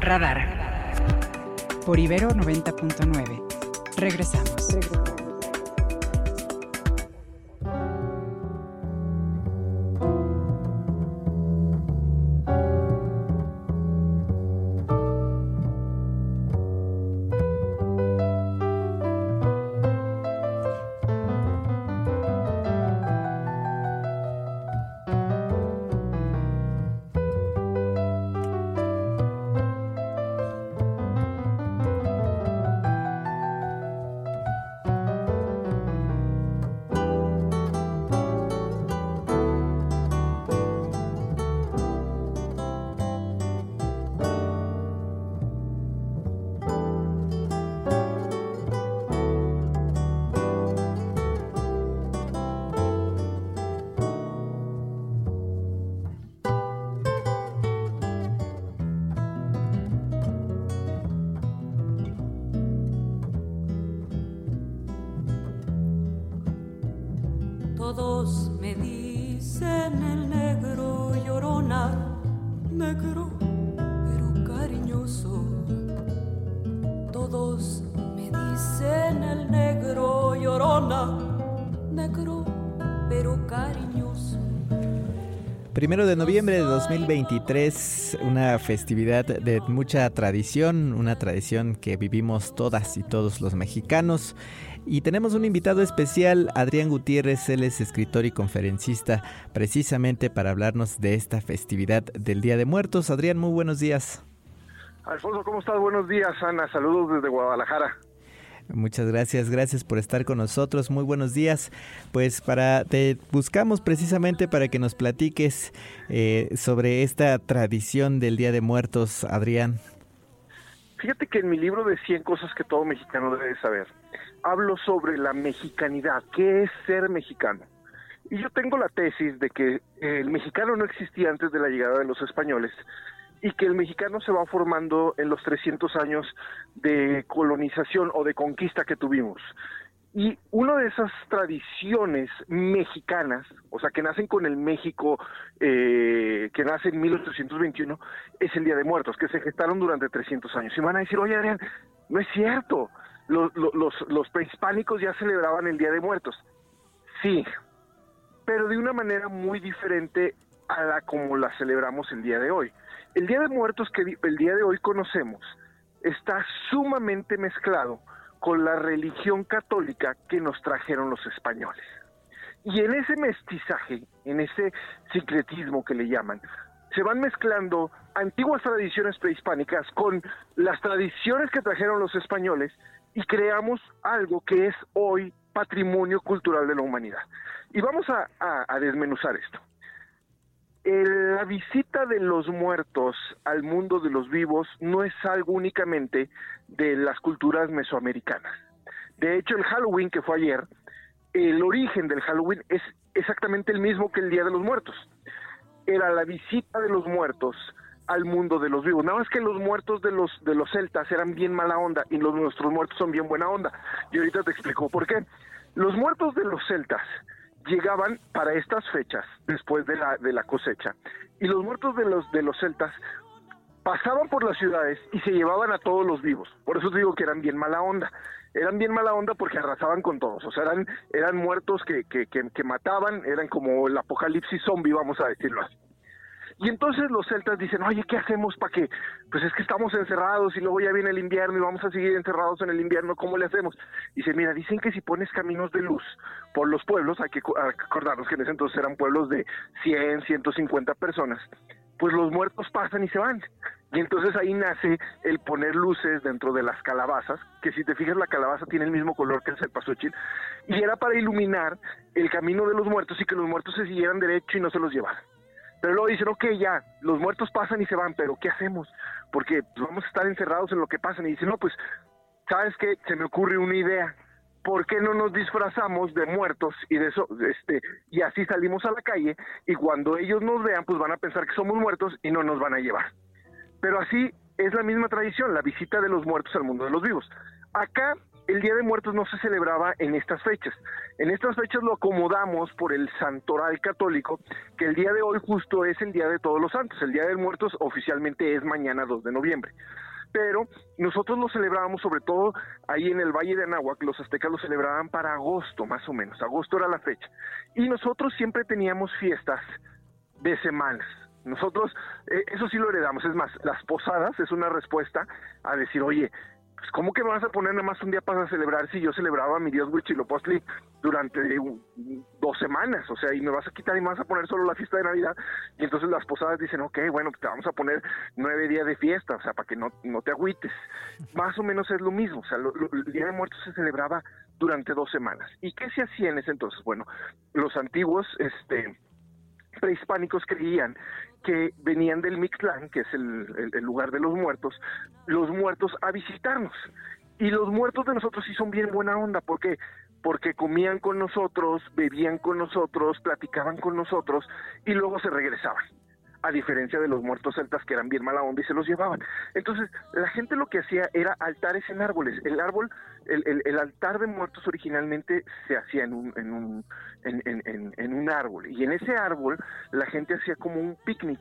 Radar. Por Ibero 90.9. Regresamos. Primero de noviembre de 2023, una festividad de mucha tradición, una tradición que vivimos todas y todos los mexicanos. Y tenemos un invitado especial, Adrián Gutiérrez, él es escritor y conferencista, precisamente para hablarnos de esta festividad del Día de Muertos. Adrián, muy buenos días. Alfonso, ¿cómo estás? Buenos días, Ana. Saludos desde Guadalajara. Muchas gracias, gracias por estar con nosotros. Muy buenos días. Pues para te buscamos precisamente para que nos platiques eh, sobre esta tradición del Día de Muertos, Adrián. Fíjate que en mi libro de 100 cosas que todo mexicano debe saber, hablo sobre la mexicanidad, qué es ser mexicano. Y yo tengo la tesis de que el mexicano no existía antes de la llegada de los españoles, y que el mexicano se va formando en los 300 años de colonización o de conquista que tuvimos. Y una de esas tradiciones mexicanas, o sea, que nacen con el México eh, que nace en 1821, es el Día de Muertos, que se gestaron durante 300 años. Y van a decir, oye Adrián, no es cierto, los, los, los prehispánicos ya celebraban el Día de Muertos. Sí, pero de una manera muy diferente a la como la celebramos el día de hoy. El Día de Muertos que el día de hoy conocemos está sumamente mezclado con la religión católica que nos trajeron los españoles. Y en ese mestizaje, en ese secretismo que le llaman, se van mezclando antiguas tradiciones prehispánicas con las tradiciones que trajeron los españoles y creamos algo que es hoy patrimonio cultural de la humanidad. Y vamos a, a desmenuzar esto la visita de los muertos al mundo de los vivos no es algo únicamente de las culturas mesoamericanas. De hecho, el Halloween que fue ayer, el origen del Halloween es exactamente el mismo que el Día de los Muertos. Era la visita de los muertos al mundo de los vivos. Nada más que los muertos de los de los celtas eran bien mala onda y los nuestros muertos son bien buena onda. Y ahorita te explico por qué. Los muertos de los celtas llegaban para estas fechas, después de la, de la cosecha, y los muertos de los, de los celtas pasaban por las ciudades y se llevaban a todos los vivos. Por eso digo que eran bien mala onda. Eran bien mala onda porque arrasaban con todos. O sea, eran, eran muertos que, que, que, que mataban, eran como el apocalipsis zombie, vamos a decirlo así. Y entonces los celtas dicen, oye, ¿qué hacemos para que? Pues es que estamos encerrados y luego ya viene el invierno y vamos a seguir encerrados en el invierno, ¿cómo le hacemos? dice, mira, dicen que si pones caminos de luz por los pueblos, hay que acordarnos que en ese entonces eran pueblos de 100, 150 personas, pues los muertos pasan y se van. Y entonces ahí nace el poner luces dentro de las calabazas, que si te fijas la calabaza tiene el mismo color que el cempasúchil, y era para iluminar el camino de los muertos y que los muertos se siguieran derecho y no se los llevaran. Pero luego dicen, ok, ya, los muertos pasan y se van, pero ¿qué hacemos? Porque vamos a estar encerrados en lo que pasa. Y dicen, no, pues, ¿sabes qué? Se me ocurre una idea. ¿Por qué no nos disfrazamos de muertos y de eso, este, y así salimos a la calle y cuando ellos nos vean, pues van a pensar que somos muertos y no nos van a llevar? Pero así es la misma tradición, la visita de los muertos al mundo de los vivos. Acá el Día de Muertos no se celebraba en estas fechas. En estas fechas lo acomodamos por el santoral católico, que el día de hoy justo es el Día de Todos los Santos. El Día de Muertos oficialmente es mañana 2 de noviembre. Pero nosotros lo celebrábamos sobre todo ahí en el Valle de Anáhuac, los aztecas lo celebraban para agosto más o menos, agosto era la fecha. Y nosotros siempre teníamos fiestas de semanas. Nosotros, eh, eso sí lo heredamos, es más, las posadas es una respuesta a decir, oye, pues ¿cómo que me vas a poner nada más un día para celebrar si yo celebraba a mi dios Huitzilopochtli durante dos semanas? O sea, y me vas a quitar y me vas a poner solo la fiesta de Navidad. Y entonces las posadas dicen, ok, bueno, pues te vamos a poner nueve días de fiesta, o sea, para que no, no te agüites. Más o menos es lo mismo, o sea, el Día de Muertos se celebraba durante dos semanas. ¿Y qué se hacía en ese entonces? Bueno, los antiguos, este prehispánicos creían que venían del Mictlán, que es el, lugar de los muertos, los muertos a visitarnos. Y los muertos de nosotros sí son bien buena onda, porque porque comían con nosotros, bebían con nosotros, platicaban con nosotros y luego se regresaban a diferencia de los muertos celtas que eran bien mala y se los llevaban. Entonces, la gente lo que hacía era altares en árboles. El árbol, el, el, altar de muertos originalmente se hacía en un, en un, en, en, en un árbol. Y en ese árbol la gente hacía como un picnic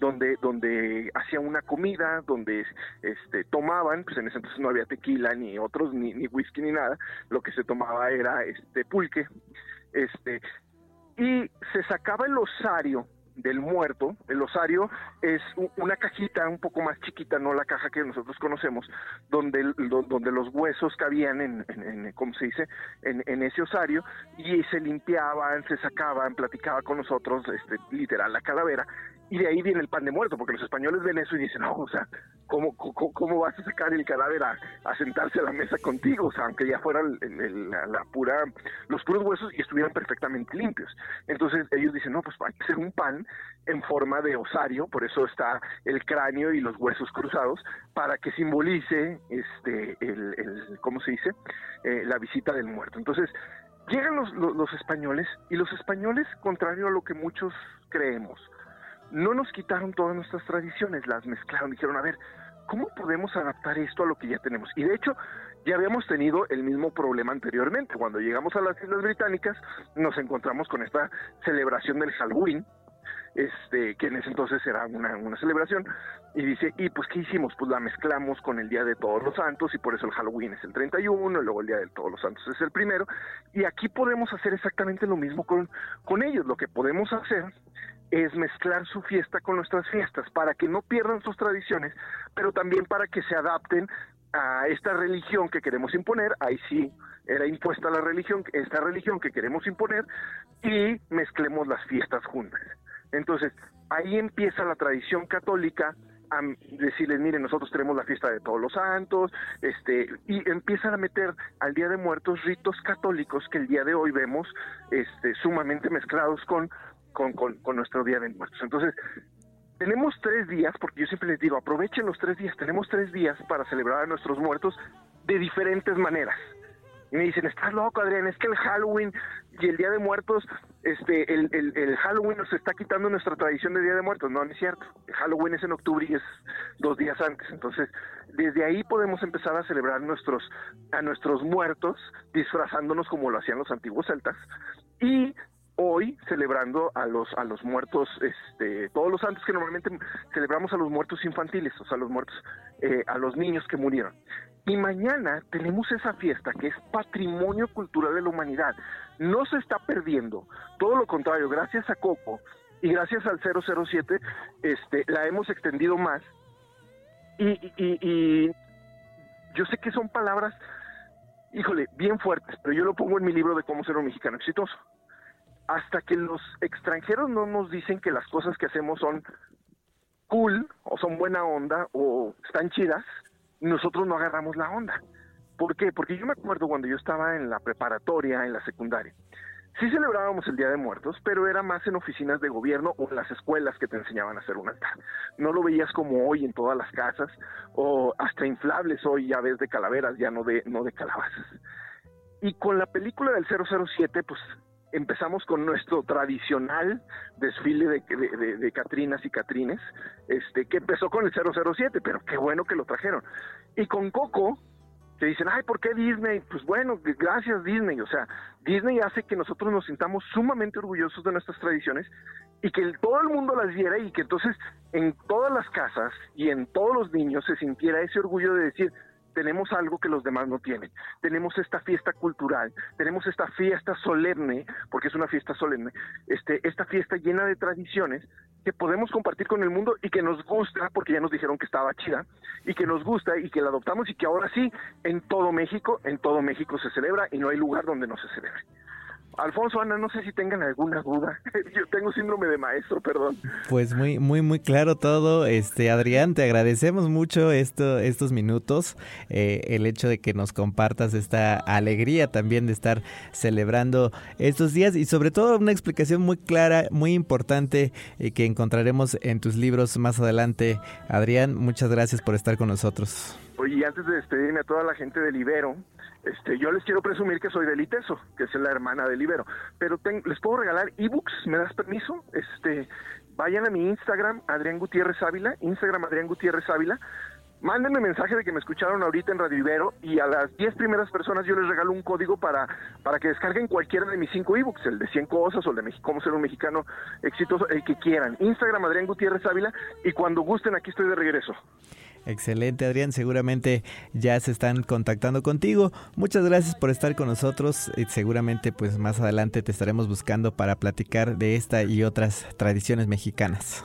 donde donde hacían una comida, donde este tomaban, pues en ese entonces no había tequila ni otros ni, ni whisky ni nada, lo que se tomaba era este pulque, este y se sacaba el osario del muerto, el osario es una cajita un poco más chiquita, no la caja que nosotros conocemos, donde, donde los huesos cabían en, en, ¿cómo se dice?, en, en, ese osario y se limpiaban, se sacaban, platicaba con nosotros, este, literal, la calavera, y de ahí viene el pan de muerto, porque los españoles ven eso y dicen, no, o sea, ¿cómo, cómo, vas a sacar el cadáver a, sentarse a la mesa contigo? O sea, aunque ya fuera la, pura, los puros huesos y estuvieran perfectamente limpios. Entonces ellos dicen, no, pues hay que hacer un pan en forma de osario, por eso está el cráneo y los huesos cruzados, para que simbolice, este, el, ¿cómo se dice?, eh, la visita del muerto. Entonces, llegan los, los españoles y los españoles, contrario a lo que muchos creemos, no nos quitaron todas nuestras tradiciones, las mezclaron, dijeron, a ver, ¿cómo podemos adaptar esto a lo que ya tenemos? Y de hecho, ya habíamos tenido el mismo problema anteriormente. Cuando llegamos a las Islas Británicas, nos encontramos con esta celebración del Halloween, este, que en ese entonces era una, una celebración, y dice, ¿y pues qué hicimos? Pues la mezclamos con el Día de Todos los Santos, y por eso el Halloween es el 31, y luego el Día de Todos los Santos es el primero, y aquí podemos hacer exactamente lo mismo con, con ellos. Lo que podemos hacer es mezclar su fiesta con nuestras fiestas para que no pierdan sus tradiciones, pero también para que se adapten a esta religión que queremos imponer, ahí sí era impuesta la religión, esta religión que queremos imponer, y mezclemos las fiestas juntas. Entonces, ahí empieza la tradición católica decirles, miren, nosotros tenemos la fiesta de todos los santos, este, y empiezan a meter al Día de Muertos ritos católicos que el día de hoy vemos este, sumamente mezclados con con, con, nuestro Día de Muertos. Entonces, tenemos tres días, porque yo siempre les digo, aprovechen los tres días, tenemos tres días para celebrar a nuestros muertos de diferentes maneras. Y me dicen, estás loco, Adrián, es que el Halloween y el Día de Muertos, este, el, el, Halloween nos está quitando nuestra tradición de Día de Muertos. No, no es cierto. Halloween es en octubre y es dos días antes. Entonces, desde ahí podemos empezar a celebrar nuestros, a nuestros muertos, disfrazándonos como lo hacían los antiguos celtas. Y hoy celebrando a los a los muertos este todos los santos que normalmente celebramos a los muertos infantiles o sea los muertos eh, a los niños que murieron y mañana tenemos esa fiesta que es patrimonio cultural de la humanidad no se está perdiendo. Todo lo contrario gracias a Coco y gracias al 007 este la hemos extendido más. Y, y, y yo sé que son palabras híjole bien fuertes pero yo lo pongo en mi libro de cómo ser un mexicano exitoso. Hasta que los extranjeros no nos dicen que las cosas que hacemos son cool o son buena onda o están chidas, nosotros no agarramos la onda. ¿Por qué? Porque yo me acuerdo cuando yo estaba en la preparatoria, en la secundaria. Sí celebrábamos el Día de Muertos, pero era más en oficinas de gobierno o en las escuelas que te enseñaban a hacer un altar. No lo veías como hoy en todas las casas o hasta inflables hoy ya ves de calaveras, ya no de no de calabazas. Y con la película del 007, pues empezamos con nuestro tradicional desfile de, de, Catrinas y Catrines, este, que empezó con el 007, pero qué bueno que lo trajeron. Y con Coco que dicen, ay, ¿por qué Disney? Pues bueno, gracias Disney. O sea, Disney hace que nosotros nos sintamos sumamente orgullosos de nuestras tradiciones y que todo el mundo las viera y que entonces en todas las casas y en todos los niños se sintiera ese orgullo de decir, tenemos algo que los demás no tienen. Tenemos esta fiesta cultural, tenemos esta fiesta solemne, porque es una fiesta solemne, este, esta fiesta llena de tradiciones que podemos compartir con el mundo y que nos gusta, porque ya nos dijeron que estaba chida, y que nos gusta y que la adoptamos y que ahora sí, en todo México, en todo México se celebra y no hay lugar donde no se celebre. Alfonso, Ana, no sé si tengan alguna duda. Yo tengo síndrome de maestro, perdón. Pues muy, muy, muy claro todo. Este, Adrián, te agradecemos mucho esto, estos minutos, eh, el hecho de que nos compartas esta alegría también de estar celebrando estos días y sobre todo una explicación muy clara, muy importante eh, que encontraremos en tus libros más adelante. Adrián, muchas gracias por estar con nosotros. Oye, antes de despedirme a toda la gente del Ibero, este, yo les quiero presumir que soy del ITESO, que es la hermana del Ibero, pero les puedo regalar ebooks, ¿me das permiso? Este, vayan a mi Instagram, Adrián Gutiérrez Ávila, Instagram Adrián Gutiérrez Ávila, mándenme mensaje de que me escucharon ahorita en Radio Ibero y a las 10 primeras personas yo les regalo un código para, para que descarguen cualquiera de mis cinco ebooks, el de 100 cosas o el de cómo ser un mexicano exitoso, el que quieran. Instagram Adrián Gutiérrez Ávila y cuando gusten aquí estoy de regreso. Excelente, Adrián. Seguramente ya se están contactando contigo. Muchas gracias por estar con nosotros. Y seguramente, pues más adelante te estaremos buscando para platicar de esta y otras tradiciones mexicanas.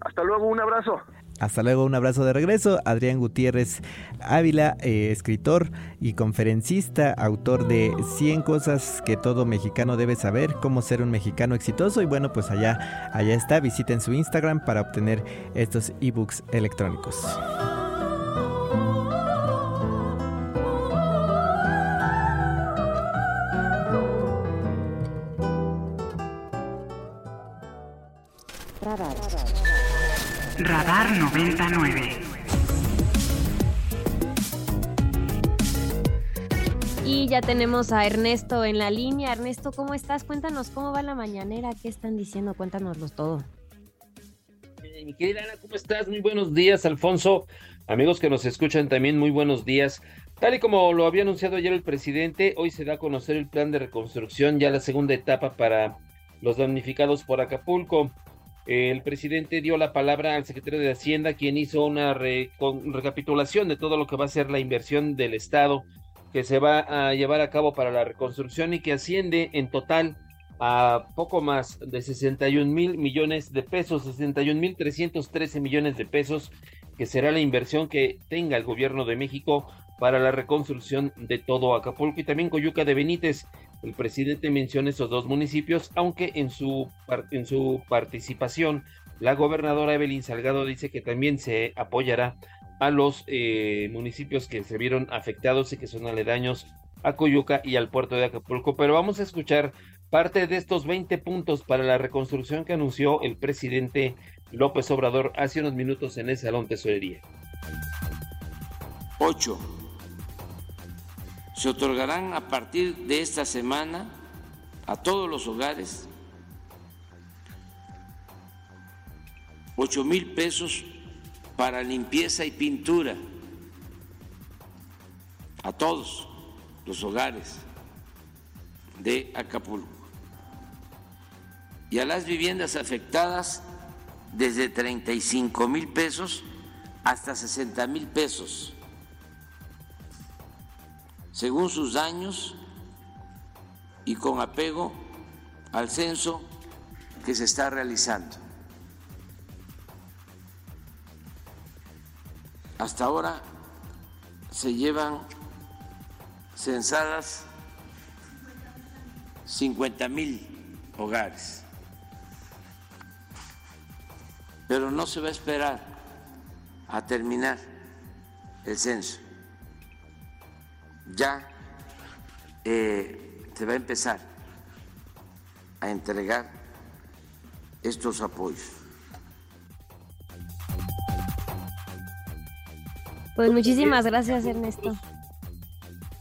Hasta luego, un abrazo. Hasta luego, un abrazo de regreso. Adrián Gutiérrez Ávila, eh, escritor y conferencista, autor de 100 cosas que todo mexicano debe saber, cómo ser un mexicano exitoso. Y bueno, pues allá, allá está. Visiten su Instagram para obtener estos ebooks electrónicos. Radar 99. Y ya tenemos a Ernesto en la línea. Ernesto, ¿cómo estás? Cuéntanos cómo va la mañanera, qué están diciendo, cuéntanoslo todo. Eh, mi querida Ana, ¿cómo estás? Muy buenos días, Alfonso. Amigos que nos escuchan también, muy buenos días. Tal y como lo había anunciado ayer el presidente, hoy se da a conocer el plan de reconstrucción, ya la segunda etapa para los damnificados por Acapulco el presidente dio la palabra al secretario de Hacienda, quien hizo una recapitulación de todo lo que va a ser la inversión del Estado que se va a llevar a cabo para la reconstrucción y que asciende en total a poco más de 61 mil millones de pesos, 61 mil 313 millones de pesos, que será la inversión que tenga el gobierno de México para la reconstrucción de todo Acapulco y también Coyuca de Benítez. El presidente menciona esos dos municipios, aunque en su, en su participación la gobernadora Evelyn Salgado dice que también se apoyará a los eh, municipios que se vieron afectados y que son aledaños a Coyuca y al puerto de Acapulco. Pero vamos a escuchar parte de estos 20 puntos para la reconstrucción que anunció el presidente López Obrador hace unos minutos en el Salón Tesorería. 8 se otorgarán a partir de esta semana a todos los hogares 8 mil pesos para limpieza y pintura a todos los hogares de Acapulco. Y a las viviendas afectadas desde 35 mil pesos hasta 60 mil pesos según sus daños y con apego al censo que se está realizando. Hasta ahora se llevan censadas 50 mil hogares, pero no se va a esperar a terminar el censo ya eh, se va a empezar a entregar estos apoyos. Pues muchísimas gracias, Ernesto.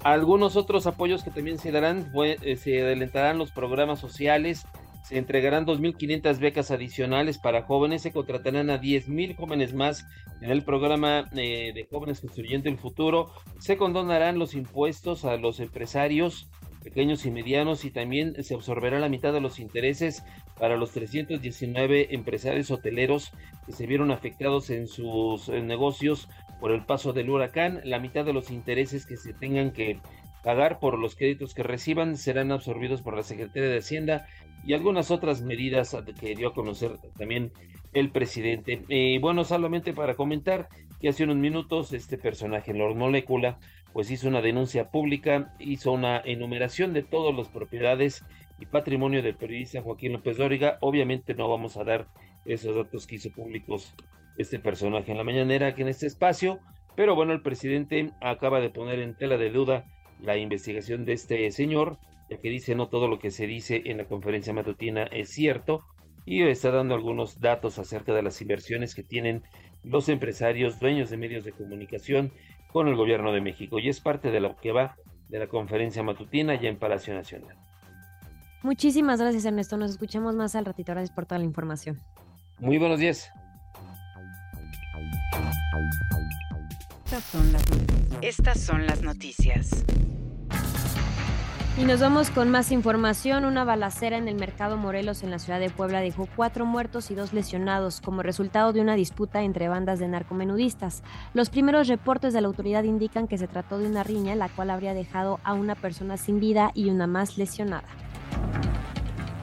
Algunos otros apoyos que también se darán, eh, se adelantarán los programas sociales se entregarán 2.500 becas adicionales para jóvenes, se contratarán a 10.000 jóvenes más en el programa eh, de jóvenes construyendo el futuro, se condonarán los impuestos a los empresarios pequeños y medianos y también se absorberá la mitad de los intereses para los 319 empresarios hoteleros que se vieron afectados en sus negocios por el paso del huracán. La mitad de los intereses que se tengan que pagar por los créditos que reciban serán absorbidos por la Secretaría de Hacienda y algunas otras medidas que dio a conocer también el presidente. Y bueno, solamente para comentar que hace unos minutos este personaje, Lord Molécula, pues hizo una denuncia pública, hizo una enumeración de todas las propiedades y patrimonio del periodista Joaquín López Dóriga. Obviamente no vamos a dar esos datos que hizo públicos este personaje en la mañanera aquí en este espacio, pero bueno, el presidente acaba de poner en tela de duda la investigación de este señor, ya que dice no todo lo que se dice en la conferencia matutina es cierto, y está dando algunos datos acerca de las inversiones que tienen los empresarios dueños de medios de comunicación con el gobierno de México y es parte de lo que va de la conferencia matutina ya en Palacio Nacional. Muchísimas gracias Ernesto, nos escuchamos más al ratito, gracias por toda la información. Muy buenos días. Estas son las, Estas son las noticias. Y nos vamos con más información. Una balacera en el mercado Morelos en la ciudad de Puebla dejó cuatro muertos y dos lesionados como resultado de una disputa entre bandas de narcomenudistas. Los primeros reportes de la autoridad indican que se trató de una riña, la cual habría dejado a una persona sin vida y una más lesionada.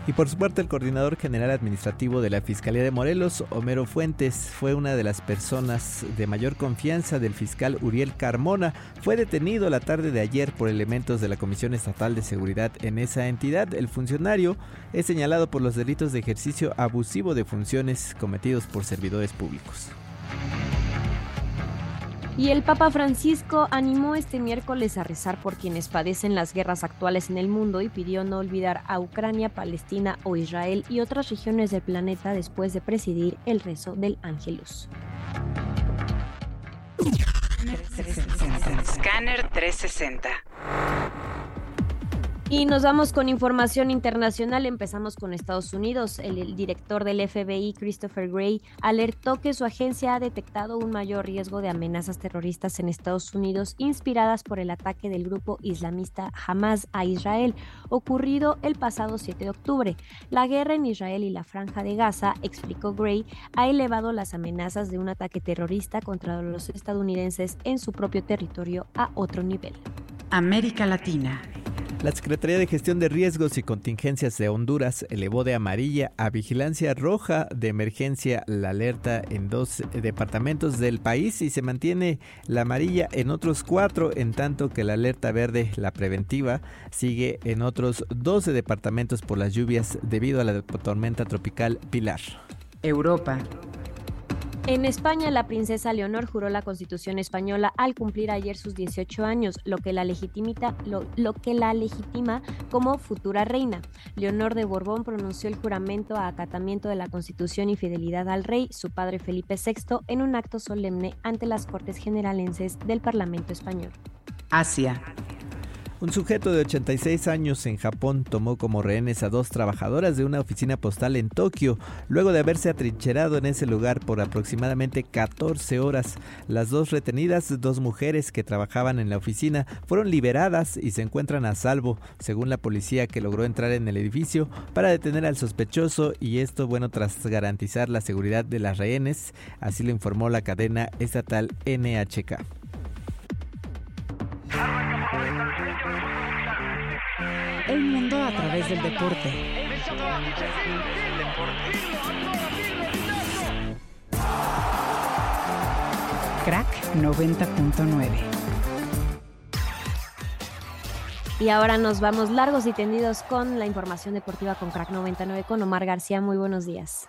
Y por su parte, el coordinador general administrativo de la Fiscalía de Morelos, Homero Fuentes, fue una de las personas de mayor confianza del fiscal Uriel Carmona. Fue detenido la tarde de ayer por elementos de la Comisión Estatal de Seguridad en esa entidad. El funcionario es señalado por los delitos de ejercicio abusivo de funciones cometidos por servidores públicos. Y el Papa Francisco animó este miércoles a rezar por quienes padecen las guerras actuales en el mundo y pidió no olvidar a Ucrania, Palestina o Israel y otras regiones del planeta después de presidir el rezo del Ángelus. Scanner 360. Y nos vamos con información internacional. Empezamos con Estados Unidos. El, director del FBI, Christopher Gray, alertó que su agencia ha detectado un mayor riesgo de amenazas terroristas en Estados Unidos inspiradas por el ataque del grupo islamista Hamas a Israel, ocurrido el pasado 7 de octubre. La guerra en Israel y la franja de Gaza, explicó Gray, ha elevado las amenazas de un ataque terrorista contra los estadounidenses en su propio territorio a otro nivel. América Latina. La Secretaría de Gestión de Riesgos y Contingencias de Honduras elevó de amarilla a vigilancia roja de emergencia la alerta en dos departamentos del país y se mantiene la amarilla en otros cuatro, en tanto que la alerta verde, la preventiva, sigue en otros 12 departamentos por las lluvias debido a la tormenta tropical Pilar. Europa. En España, la princesa Leonor juró la Constitución española al cumplir ayer sus 18 años, lo que la, legitima como futura reina. Leonor de Borbón pronunció el juramento a acatamiento de la Constitución y fidelidad al rey, su padre Felipe VI, en un acto solemne ante las Cortes Generalenses del Parlamento Español. Asia. Un sujeto de 86 años en Japón tomó como rehenes a dos trabajadoras de una oficina postal en Tokio, luego de haberse atrincherado en ese lugar por aproximadamente 14 horas. Las dos retenidas, dos mujeres que trabajaban en la oficina, fueron liberadas y se encuentran a salvo, según la policía que logró entrar en el edificio para detener al sospechoso y esto, bueno, tras garantizar la seguridad de las rehenes, así lo informó la cadena estatal NHK. El mundo a través del deporte. Crack 90.9. Y ahora nos vamos largos y tendidos con la información deportiva con Crack 99 con Omar García. Muy buenos días.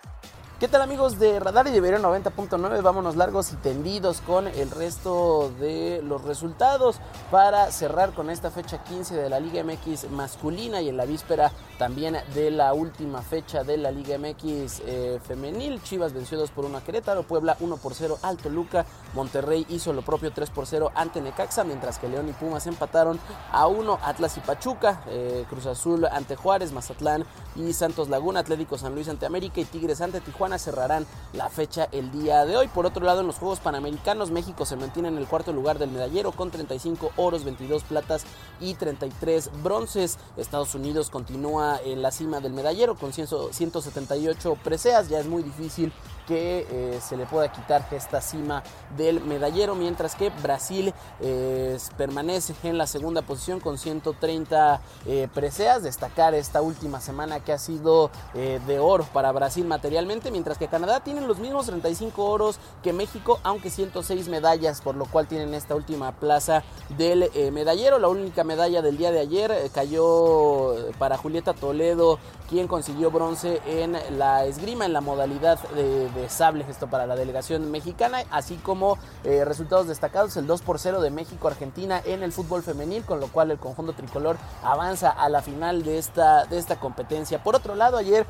¿Qué tal amigos de Radar y de Ibero 90.9? Vámonos largos y tendidos con el resto de los resultados para cerrar con esta fecha 15 de la Liga MX masculina y en la víspera también de la última fecha de la Liga MX eh, femenil. Chivas venció 2 por 1 a Querétaro, Puebla 1 por 0 al Toluca, Monterrey hizo lo propio 3 por 0 ante Necaxa, mientras que León y Pumas empataron a 1 Atlas y Pachuca, eh, Cruz Azul ante Juárez, Mazatlán y Santos Laguna, Atlético San Luis ante América y Tigres ante Tijuana cerrarán la fecha el día de hoy. Por otro lado, en los Juegos Panamericanos, México se mantiene en el cuarto lugar del medallero con 35 oros, 22 platas y 33 bronces. Estados Unidos continúa en la cima del medallero con 178 preseas. Ya es muy difícil que eh, se le pueda quitar esta cima del medallero, mientras que Brasil eh, permanece en la segunda posición con 130 eh, preseas. Destacar esta última semana que ha sido de oro para Brasil materialmente, mientras que Canadá tiene los mismos 35 oros que México, aunque 106 medallas, por lo cual tienen esta última plaza del medallero. La única medalla del día de ayer cayó para Julieta Toledo, quien consiguió bronce en la esgrima, en la modalidad de sable esto para la delegación mexicana, así como eh, resultados destacados, el 2 por 0 de México-Argentina en el fútbol femenil, con lo cual el conjunto tricolor avanza a la final de esta, de esta competencia. Por otro lado, ayer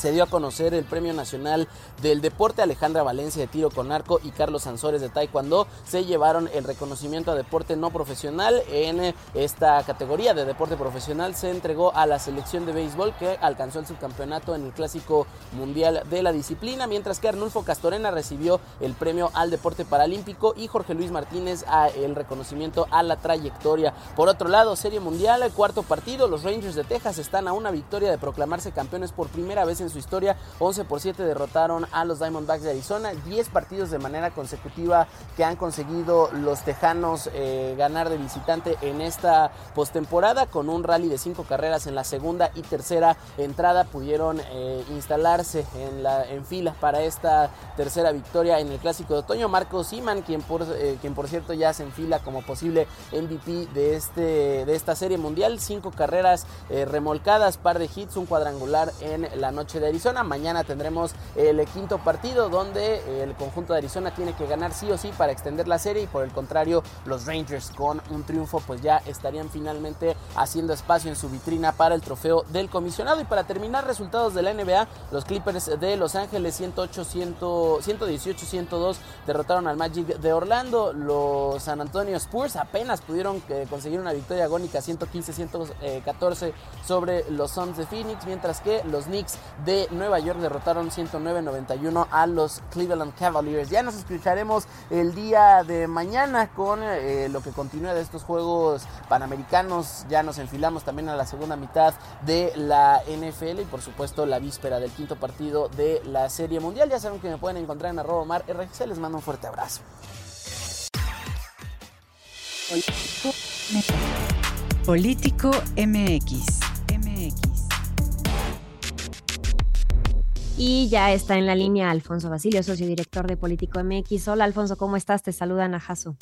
se dio a conocer el Premio Nacional del Deporte. Alejandra Valencia de tiro con arco y Carlos Sansores de taekwondo se llevaron el reconocimiento a deporte no profesional. En esta categoría de deporte profesional se entregó a la selección de béisbol que alcanzó el subcampeonato en el Clásico Mundial de la disciplina, mientras que Arnulfo Castorena recibió el premio al deporte paralímpico y Jorge Luis Martínez a el reconocimiento a la trayectoria. Por otro lado, Serie Mundial, cuarto partido, los Rangers de Texas están a una victoria de proclamarse campeones por primera vez en su historia. 11 por 7 derrotaron a los Diamondbacks de Arizona. 10 partidos de manera consecutiva que han conseguido los Tejanos eh, ganar de visitante en esta postemporada con un rally de 5 carreras en la segunda y tercera entrada. Pudieron eh, instalarse en, la, en fila para esta tercera victoria en el Clásico de Otoño. Marcos Siman, quien por, eh, quien por cierto ya se enfila como posible MVP de, este, de esta serie mundial. 5 carreras remolcadas, par de hits, un cuadrangular en la noche de Arizona. Mañana tendremos el quinto partido donde el conjunto de Arizona tiene que ganar sí o sí para extender la serie y por el contrario los Rangers con un triunfo pues ya estarían finalmente haciendo espacio en su vitrina para el trofeo del comisionado. Y para terminar resultados de la NBA, los Clippers de Los Ángeles 108, 118, 102 derrotaron al Magic de Orlando. Los San Antonio Spurs apenas pudieron eh, conseguir una victoria agónica 115-114 sobre los Suns de Phoenix, mientras que los Knicks de Nueva York derrotaron 109-91 a los Cleveland Cavaliers. Ya nos escucharemos el día de mañana con eh, lo que continúa de estos Juegos Panamericanos. Ya nos enfilamos también a la segunda mitad de la NFL y por supuesto la víspera del quinto partido de la Serie Mundial. Ya saben que me pueden encontrar en arroba mar RGC. Les mando un fuerte abrazo. Político MX. Y ya está en la línea Alfonso Basilio, socio director de Político MX. Hola Alfonso, ¿cómo estás? Te saluda Ana Jasso.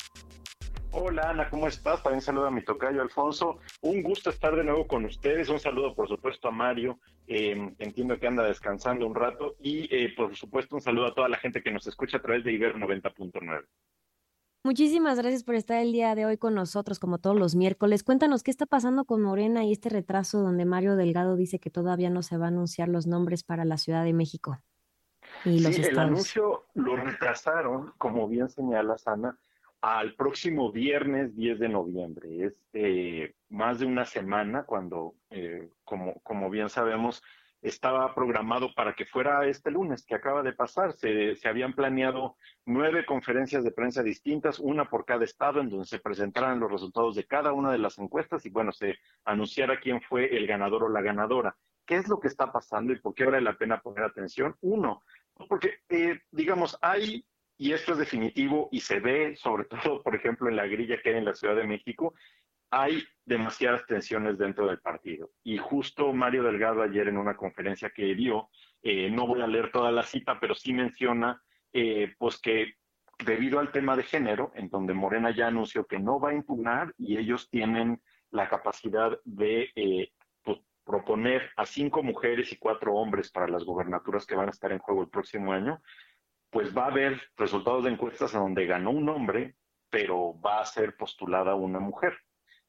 Hola Ana, ¿cómo estás? También saluda a mi tocayo Alfonso. Un gusto estar de nuevo con ustedes. Un saludo, por supuesto, a Mario. Em, entiendo que anda descansando un rato. Y, eh, por supuesto, un saludo a toda la gente que nos escucha a través de Iber 90.9. Muchísimas gracias por estar el día de hoy con nosotros, como todos los miércoles. Cuéntanos qué está pasando con Morena y este retraso donde Mario Delgado dice que todavía no se va a anunciar los nombres para la Ciudad de México. Y sí, el anuncio lo retrasaron, como bien señala Sana, al próximo viernes 10 de noviembre. Es eh, más de una semana cuando, eh, como, como bien sabemos, estaba programado para que fuera este lunes que acaba de pasar. Se, habían planeado nueve conferencias de prensa distintas, una por cada estado, en donde se presentaran los resultados de cada una de las encuestas y, bueno, se anunciara quién fue el ganador o la ganadora. ¿Qué es lo que está pasando y por qué vale la pena poner atención? Uno, porque, eh, digamos, hay, y esto es definitivo y se ve, sobre todo, por ejemplo, en la grilla que hay en la Ciudad de México, hay demasiadas tensiones dentro del partido. Y justo Mario Delgado ayer en una conferencia que dio, eh, no voy a leer toda la cita, pero sí menciona eh, pues que debido al tema de género, en donde Morena ya anunció que no va a impugnar y ellos tienen la capacidad de eh, pues, proponer a cinco mujeres y cuatro hombres para las gobernaturas que van a estar en juego el próximo año, pues va a haber resultados de encuestas en donde ganó un hombre, pero va a ser postulada una mujer.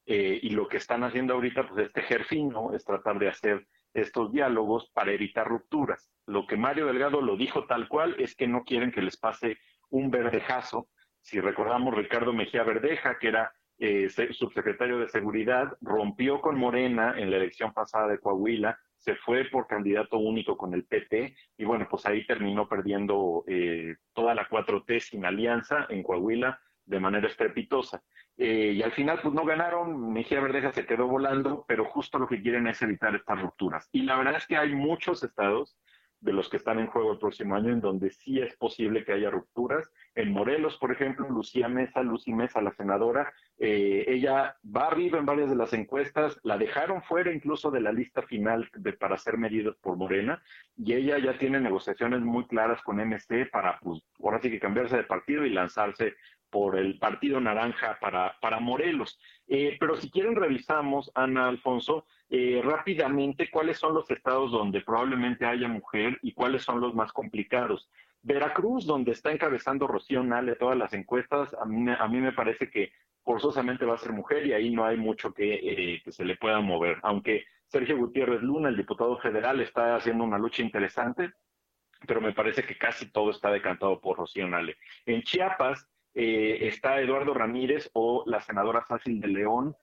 Eh, y lo que están haciendo ahorita, pues este fino es tratar de hacer estos diálogos para evitar rupturas. Lo que Mario Delgado lo dijo tal cual es que no quieren que les pase un verdejazo. Si recordamos, Ricardo Mejía Verdeja, que era eh, subsecretario de Seguridad, rompió con Morena en la elección pasada de Coahuila, se fue por candidato único con el PT y bueno, pues ahí terminó perdiendo eh, toda la 4T sin alianza en Coahuila de manera estrepitosa. Eh, y al final, pues no ganaron, Mejía Verdeja se quedó volando, pero justo lo que quieren es evitar estas rupturas. Y la verdad es que hay muchos estados de los que están en juego el próximo año en donde sí es posible que haya rupturas. En Morelos, por ejemplo, Lucía Mesa, Lucy Mesa, la senadora, eh, ella va arriba en varias de las encuestas, la dejaron fuera incluso de la lista final de, para ser medidos por Morena, y ella ya tiene negociaciones muy claras con MC para, pues, ahora sí que cambiarse de partido y lanzarse por el Partido Naranja para, para Morelos. Eh, pero si quieren revisamos, Ana Alfonso, eh, rápidamente cuáles son los estados donde probablemente haya mujer y cuáles son los más complicados. Veracruz, donde está encabezando Rocío Nale todas las encuestas, a mí, a mí me parece que forzosamente va a ser mujer y ahí no hay mucho que, eh, que se le pueda mover. Aunque Sergio Gutiérrez Luna, el diputado federal, está haciendo una lucha interesante, pero me parece que casi todo está decantado por Rocío Nale. En Chiapas, eh, está Eduardo Ramírez o la senadora Sácil de León,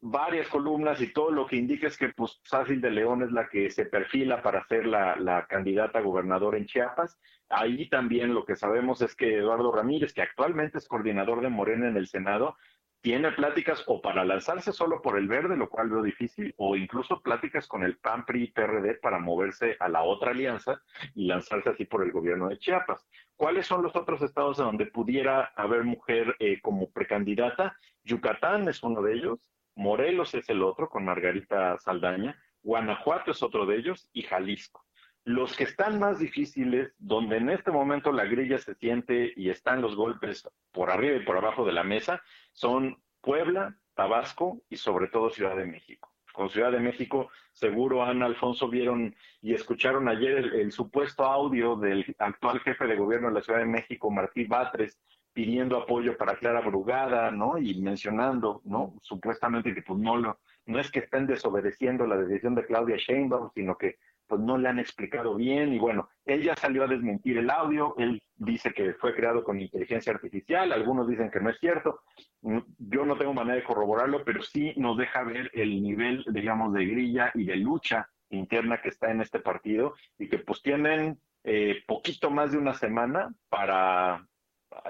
varias columnas y todo lo que indica es que pues Sácil de León es la que se perfila para ser la, candidata a gobernador en Chiapas. Ahí también lo que sabemos es que Eduardo Ramírez, que actualmente es coordinador de Morena en el Senado, tiene pláticas o para lanzarse solo por el verde, lo cual veo difícil, o incluso pláticas con el PAN, PRI y PRD para moverse a la otra alianza y lanzarse así por el gobierno de Chiapas. ¿Cuáles son los otros estados donde pudiera haber mujer eh, como precandidata? Yucatán es uno de ellos, Morelos es el otro, con Margarita Saldaña, Guanajuato es otro de ellos y Jalisco. Los que están más difíciles, donde en este momento la grilla se siente y están los golpes por arriba y por abajo de la mesa, son Puebla, Tabasco y sobre todo Ciudad de México. Con Ciudad de México, seguro Ana Alfonso vieron y escucharon ayer el, supuesto audio del actual jefe de gobierno de la Ciudad de México, Martí Batres, pidiendo apoyo para Clara Brugada, ¿no? Y mencionando, ¿no? Supuestamente que pues no lo, no es que estén desobedeciendo la decisión de Claudia Sheinbaum, sino que pues no le han explicado bien y bueno, él ya salió a desmentir el audio, él dice que fue creado con inteligencia artificial, algunos dicen que no es cierto, yo no tengo manera de corroborarlo, pero sí nos deja ver el nivel, digamos, de grilla y de lucha interna que está en este partido y que pues tienen eh, poquito más de una semana para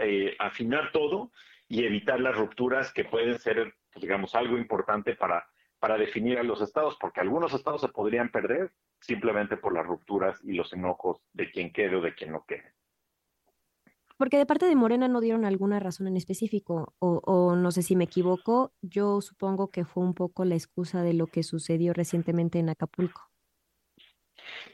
eh, afinar todo y evitar las rupturas que pueden ser, pues, digamos, algo importante para, para definir a los estados, porque algunos estados se podrían perder simplemente por las rupturas y los enojos de quien quede o de quien no quede. Porque de parte de Morena no dieron alguna razón en específico, o, no sé si me equivoco, yo supongo que fue un poco la excusa de lo que sucedió recientemente en Acapulco.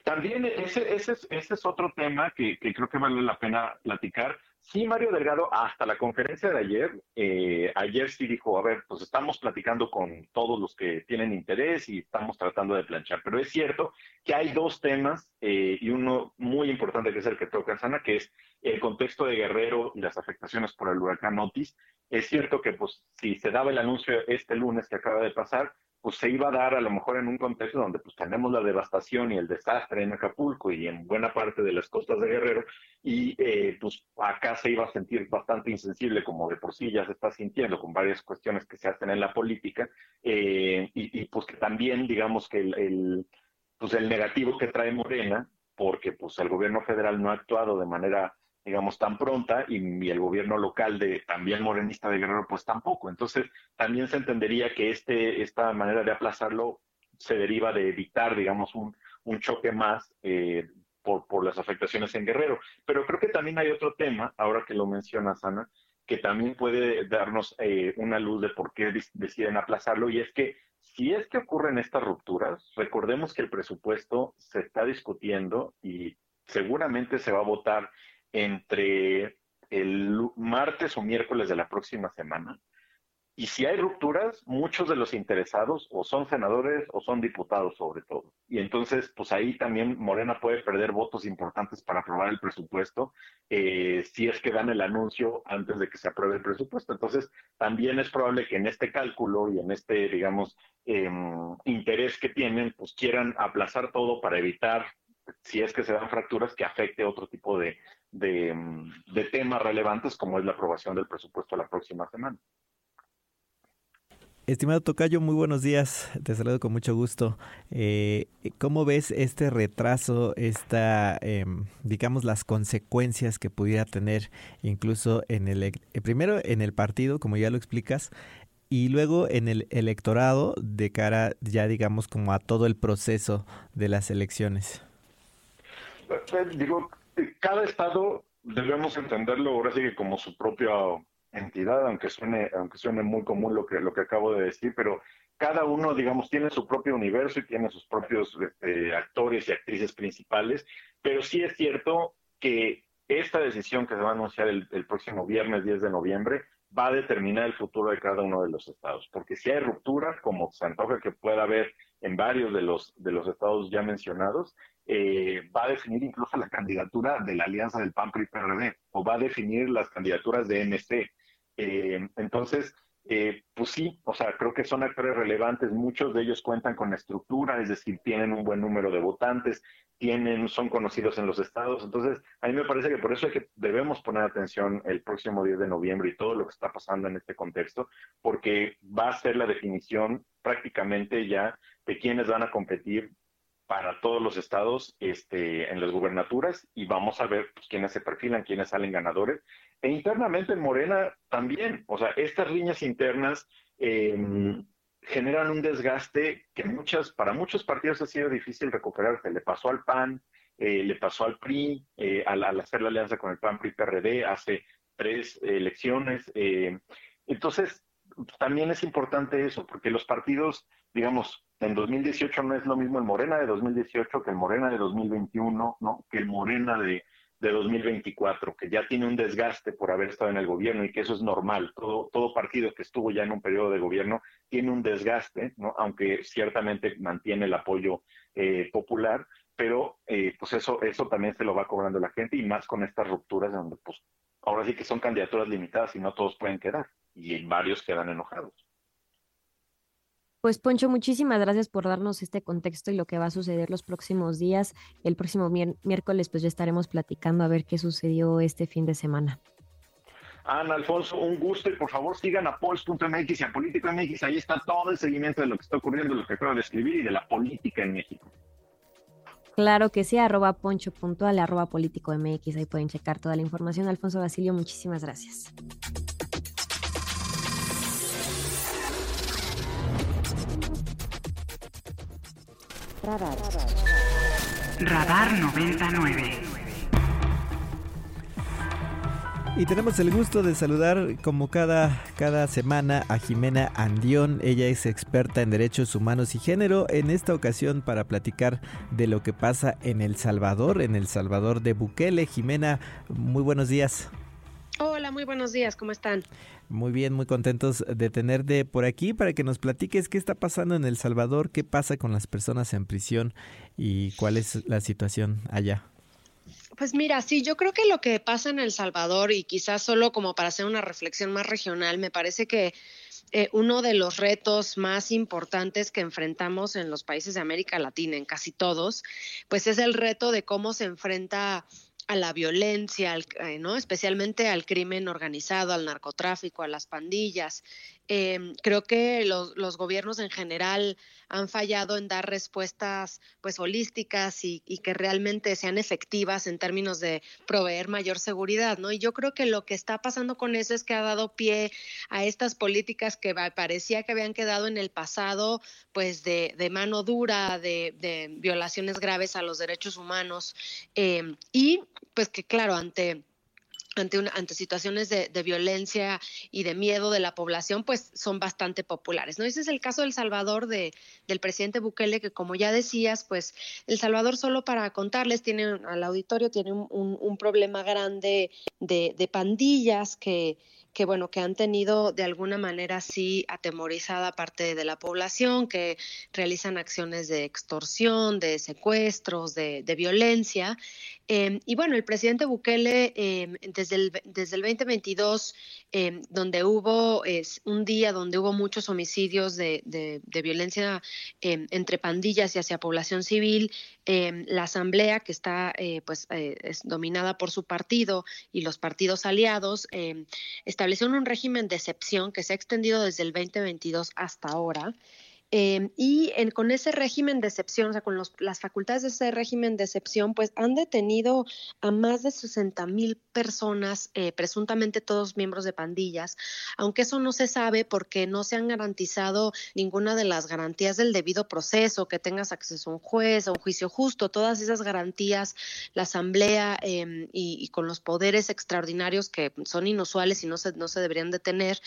También ese, ese, ese es otro tema que, que creo que vale la pena platicar Sí, Mario Delgado, hasta la conferencia de ayer, eh, ayer sí dijo, a ver, pues estamos platicando con todos los que tienen interés y estamos tratando de planchar, pero es cierto que hay dos temas eh, y uno muy importante que es el que toca Sana, que es el contexto de Guerrero y las afectaciones por el huracán Otis. Es cierto que pues si se daba el anuncio este lunes que acaba de pasar, pues se iba a dar a lo mejor en un contexto donde pues tenemos la devastación y el desastre en Acapulco y en buena parte de las costas de Guerrero y eh, pues acá se iba a sentir bastante insensible como de por sí ya se está sintiendo con varias cuestiones que se hacen en la política eh, y, pues que también digamos que el, pues el negativo que trae Morena porque pues el gobierno federal no ha actuado de manera digamos, tan pronta y, el gobierno local de también morenista de Guerrero, pues tampoco. Entonces, también se entendería que este, esta manera de aplazarlo se deriva de evitar, digamos, un, un choque más eh, por, por las afectaciones en Guerrero. Pero creo que también hay otro tema, ahora que lo mencionas, Ana, que también puede darnos eh, una luz de por qué deciden aplazarlo, y es que si es que ocurren estas rupturas, recordemos que el presupuesto se está discutiendo y seguramente se va a votar entre el martes o miércoles de la próxima semana. y si hay rupturas, muchos de los interesados o son senadores o son diputados sobre todo. Y entonces, pues ahí también Morena puede perder votos importantes para aprobar el presupuesto eh, si es que dan el anuncio antes de que se apruebe el presupuesto. Entonces, también es probable que en este cálculo y en este, digamos, em, interés que tienen, pues quieran aplazar todo para evitar si es que se dan fracturas que afecte otro tipo de, de, de temas relevantes como es la aprobación del presupuesto la próxima semana. Estimado Tocayo, muy buenos días. Te saludo con mucho gusto. Eh, ¿Cómo ves este retraso, esta, em, digamos, las consecuencias que pudiera tener incluso en el, eh, primero en el partido, como ya lo explicas, y luego en el electorado de cara ya, digamos, como a todo el proceso de las elecciones? Pues, digo, cada estado debemos entenderlo ahora sí que como su propio entidad, aunque suene, aunque suene muy común lo que, lo que acabo de decir, pero cada uno, digamos, tiene su propio universo y tiene sus propios este, actores y actrices principales, pero sí es cierto que esta decisión que se va a anunciar el, el, próximo viernes 10 de noviembre va a determinar el futuro de cada uno de los estados, porque si hay ruptura, como se antoja que pueda haber en varios de los, de los estados ya mencionados, eh, va a definir incluso la candidatura de la alianza del PAN-PRI-PRD o va a definir las candidaturas de MC. Eh, entonces, eh, pues sí, o sea, creo que son actores relevantes, muchos de ellos cuentan con estructura, es decir, tienen un buen número de votantes, tienen, son conocidos en los estados, entonces a mí me parece que por eso es que debemos poner atención el próximo 10 de noviembre y todo lo que está pasando en este contexto, porque va a ser la definición prácticamente ya de quiénes van a competir para todos los estados este, en las gubernaturas y vamos a ver pues, quiénes se perfilan, quiénes salen ganadores e internamente en Morena también, o sea, estas líneas internas em, generan un desgaste que muchas, para muchos partidos ha sido difícil recuperarse. Le pasó al PAN, eh, le pasó al PRI, eh, al, hacer la alianza con el PAN, PRI, PRD, hace tres elecciones. Eh, entonces, también es importante eso, porque los partidos, digamos, en 2018 no es lo mismo el Morena de 2018 que el Morena de 2021, ¿no? Que el Morena de de 2024, que ya tiene un desgaste por haber estado en el gobierno y que eso es normal. Todo, todo partido que estuvo ya en un periodo de gobierno tiene un desgaste, ¿no? aunque ciertamente mantiene el apoyo eh, popular, pero eh, pues eso, eso también se lo va cobrando la gente y más con estas rupturas donde pues ahora sí que son candidaturas limitadas y no todos pueden quedar y varios quedan enojados. Pues Poncho, muchísimas gracias por darnos este contexto y lo que va a suceder los próximos días. El próximo miércoles pues ya estaremos platicando a ver qué sucedió este fin de semana. Ana, Alfonso, un gusto y por favor sigan a Pols.mx y a Política MX. Ahí está todo el seguimiento de lo que está ocurriendo, lo que acabo de escribir y de la política en México. Claro que sí, arroba poncho.al, arroba político MX. Ahí pueden checar toda la información. Alfonso Basilio, muchísimas gracias. Radar. Radar 99. Y tenemos el gusto de saludar como cada, cada semana a Jimena Andión. Ella es experta en derechos humanos y género. En esta ocasión para platicar de lo que pasa en El Salvador, en El Salvador de Bukele. Jimena, muy buenos días. Hola, muy buenos días, ¿cómo están? Muy bien, muy contentos de tenerte por aquí para que nos platiques qué está pasando en El Salvador, qué pasa con las personas en prisión y cuál es la situación allá. Pues mira, sí, yo creo que lo que pasa en El Salvador y quizás solo como para hacer una reflexión más regional, me parece que eh, uno de los retos más importantes que enfrentamos en los países de América Latina, en casi todos, pues es el reto de cómo se enfrenta a la violencia, eh, ¿no? especialmente al crimen organizado, al narcotráfico, a las pandillas. Em, creo que los, gobiernos en general han fallado en dar respuestas pues holísticas y, que realmente sean efectivas en términos de proveer mayor seguridad, ¿no? Y yo creo que lo que está pasando con eso es que ha dado pie a estas políticas que parecía que habían quedado en el pasado, pues de, de mano dura, de, de, violaciones graves a los derechos humanos, eh, y pues que claro, ante ante, una, ante situaciones de, violencia y de miedo de la población, pues son bastante populares. ¿no? Ese es el caso del Salvador de, del presidente Bukele, que como ya decías, pues El Salvador, solo para contarles, tiene al auditorio, tiene un, un problema grande de, de pandillas que que bueno, que han tenido de alguna manera sí atemorizada parte de la población, que realizan acciones de extorsión, de secuestros, de, violencia. Em, y bueno, el presidente Bukele em, desde, el, desde el 2022, em, donde hubo es, un día donde hubo muchos homicidios de, de violencia entre pandillas y hacia población civil, la asamblea que está eh, pues eh, es dominada por su partido y los partidos aliados está estableció un régimen de excepción que se ha extendido desde el 2022 hasta ahora Em, y con ese régimen de excepción, o sea, con las facultades de ese régimen de excepción, pues han detenido a más de 60 mil personas, eh, presuntamente todos miembros de pandillas, aunque eso no se sabe porque no se han garantizado ninguna de las garantías del debido proceso, que tengas acceso a un juez, a un juicio justo, todas esas garantías, la asamblea em, y, con los poderes extraordinarios que son inusuales y no se, no se deberían de tener,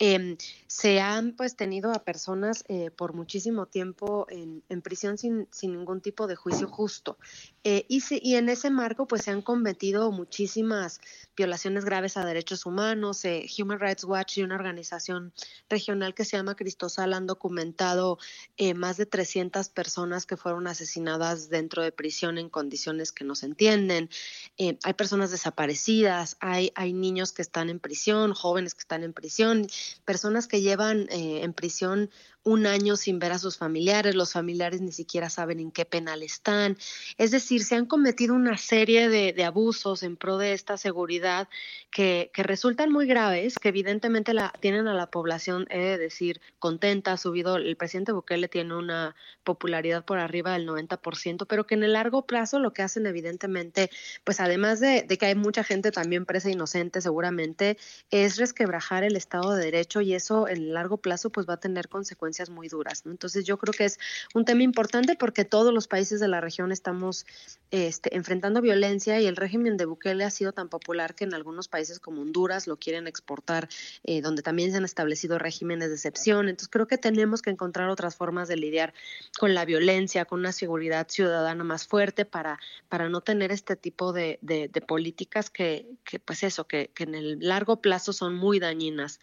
em, se han pues tenido a personas eh, muchísimo tiempo en, prisión sin, ningún tipo de juicio justo. Eh, y, en ese marco, pues se han cometido muchísimas violaciones graves a derechos humanos. Eh, Human Rights Watch y una organización regional que se llama Cristosal han documentado eh, más de 300 personas que fueron asesinadas dentro de prisión en condiciones que no se entienden. hay personas desaparecidas, hay niños que están en prisión, jóvenes que están en prisión, personas que llevan en prisión un año sin ver a sus familiares, los familiares ni siquiera saben en qué penal están. Es decir, se han cometido una serie de, abusos en pro de esta seguridad que, resultan muy graves, que evidentemente la, tienen a la población, he de decir, contenta, ha subido, el presidente Bukele tiene una popularidad por arriba del 90%, pero que en el largo plazo lo que hacen evidentemente, pues además de, de que hay mucha gente también presa inocente seguramente, es resquebrajar el Estado de Derecho y eso en el largo plazo pues va a tener consecuencias muy duras. Entonces yo creo que es un tema importante porque todos los países de la región estamos este, enfrentando violencia y el régimen de Bukele ha sido tan popular que en algunos países como Honduras lo quieren exportar, eh, donde también se han establecido regímenes de excepción. Entonces creo que tenemos que encontrar otras formas de lidiar con la violencia, con una seguridad ciudadana más fuerte para, para no tener este tipo de, políticas que, que, pues eso, que en el largo plazo son muy dañinas